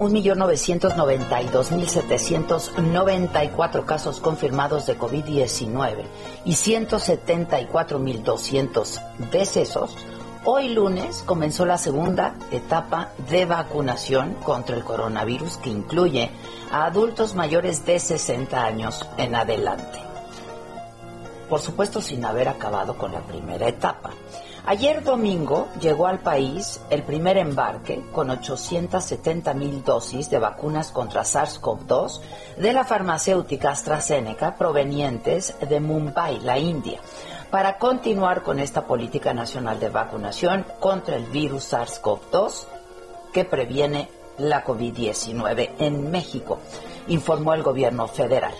1.992.794 casos confirmados de COVID-19 y 174.200 decesos. Hoy lunes comenzó la segunda etapa de vacunación contra el coronavirus que incluye a adultos mayores de 60 años en adelante. Por supuesto sin haber acabado con la primera etapa. Ayer domingo llegó al país el primer embarque con 870 mil dosis de vacunas contra SARS-CoV-2 de la farmacéutica AstraZeneca provenientes de Mumbai, la India, para continuar con esta política nacional de vacunación contra el virus SARS-CoV-2 que previene la COVID-19 en México, informó el gobierno federal.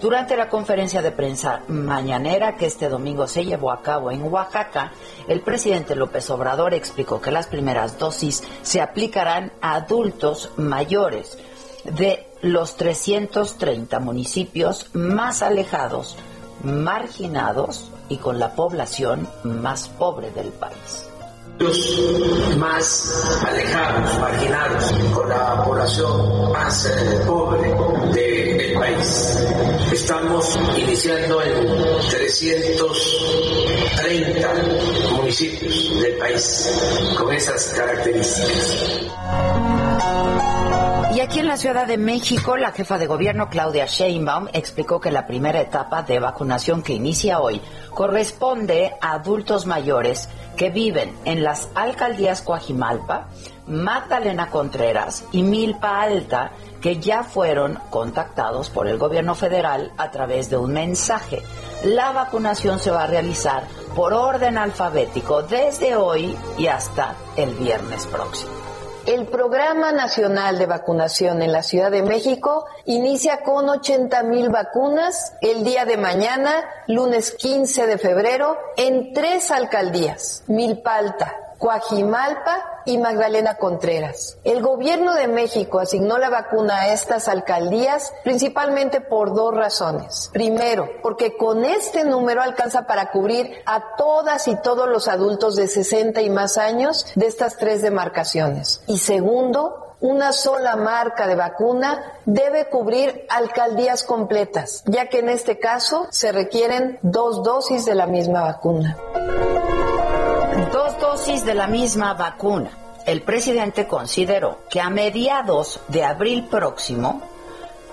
Durante la conferencia de prensa mañanera que este domingo se llevó a cabo en Oaxaca, el presidente López Obrador explicó que las primeras dosis se aplicarán a adultos mayores de los 330 municipios más alejados, marginados y con la población más pobre del país los más alejados, marginados, con la población más eh, pobre de, del país. Estamos iniciando en 330 municipios del país con esas características. Aquí en la Ciudad de México, la jefa de gobierno Claudia Sheinbaum explicó que la primera etapa de vacunación que inicia hoy corresponde a adultos mayores que viven en las alcaldías Coajimalpa, Magdalena Contreras y Milpa Alta, que ya fueron contactados por el gobierno federal a través de un mensaje. La vacunación se va a realizar por orden alfabético desde hoy y hasta el viernes próximo. El Programa Nacional de Vacunación en la Ciudad de México inicia con 80 mil vacunas el día de mañana, lunes 15 de febrero, en tres alcaldías, Milpa Alta, Coajimalpa y Magdalena Contreras. El gobierno de México asignó la vacuna a estas alcaldías principalmente por dos razones. Primero, porque con este número alcanza para cubrir a todas y todos los adultos de 60 y más años de estas tres demarcaciones. Y segundo, una sola marca de vacuna debe cubrir alcaldías completas, ya que en este caso se requieren dos dosis de la misma vacuna. Dos dosis de la misma vacuna. El presidente consideró que a mediados de abril próximo,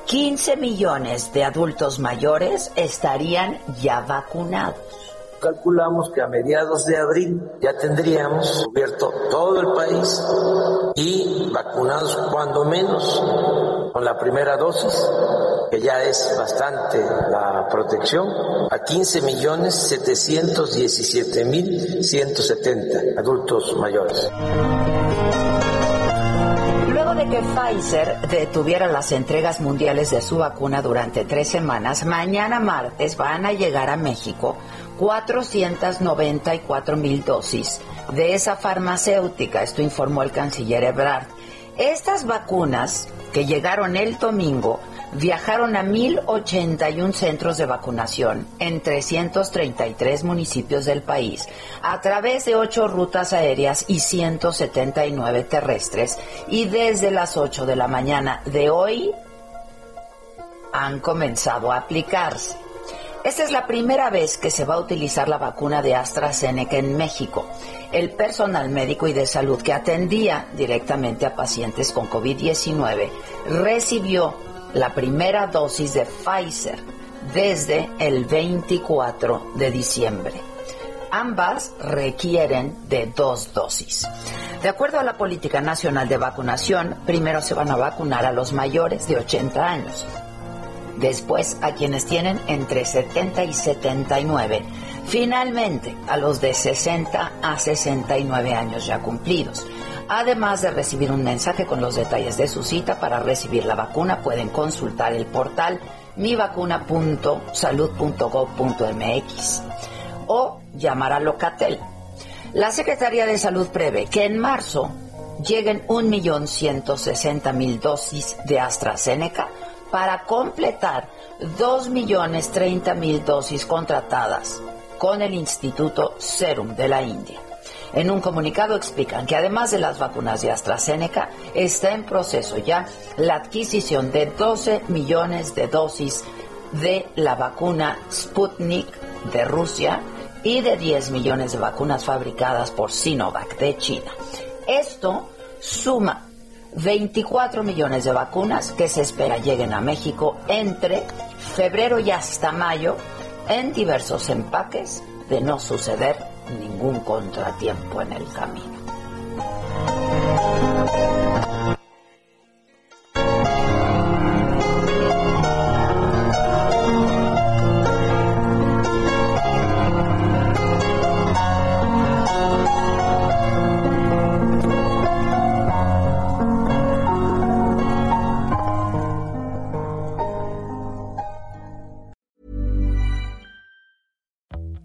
15 millones de adultos mayores estarían ya vacunados. Calculamos que a mediados de abril ya tendríamos cubierto todo el país y vacunados cuando menos con la primera dosis, que ya es bastante la protección, a 15 millones 717 mil 170 adultos mayores. Luego de que Pfizer detuviera las entregas mundiales de su vacuna durante tres semanas, mañana martes van a llegar a México 494 mil dosis de esa farmacéutica. Esto informó el canciller Ebrard. Estas vacunas que llegaron el domingo viajaron a 1.081 centros de vacunación en 333 municipios del país a través de ocho rutas aéreas y 179 terrestres y desde las 8 de la mañana de hoy han comenzado a aplicarse. Esta es la primera vez que se va a utilizar la vacuna de AstraZeneca en México. El personal médico y de salud que atendía directamente a pacientes con COVID-19 recibió la primera dosis de Pfizer desde el 24 de diciembre. Ambas requieren de dos dosis. De acuerdo a la Política Nacional de Vacunación, primero se van a vacunar a los mayores de 80 años, después a quienes tienen entre 70 y 79, finalmente a los de 60 a 69 años ya cumplidos. Además de recibir un mensaje con los detalles de su cita para recibir la vacuna, pueden consultar el portal mivacuna.salud.gov.mx o llamar a Locatel. La Secretaría de Salud prevé que en marzo lleguen 1.160.000 dosis de AstraZeneca para completar 2.030.000 dosis contratadas con el Instituto Serum de la India. En un comunicado explican que además de las vacunas de AstraZeneca, está en proceso ya la adquisición de 12 millones de dosis de la vacuna Sputnik de Rusia y de 10 millones de vacunas fabricadas por Sinovac de China. Esto suma 24 millones de vacunas que se espera lleguen a México entre febrero y hasta mayo en diversos empaques de no suceder ningún contratiempo en el camino.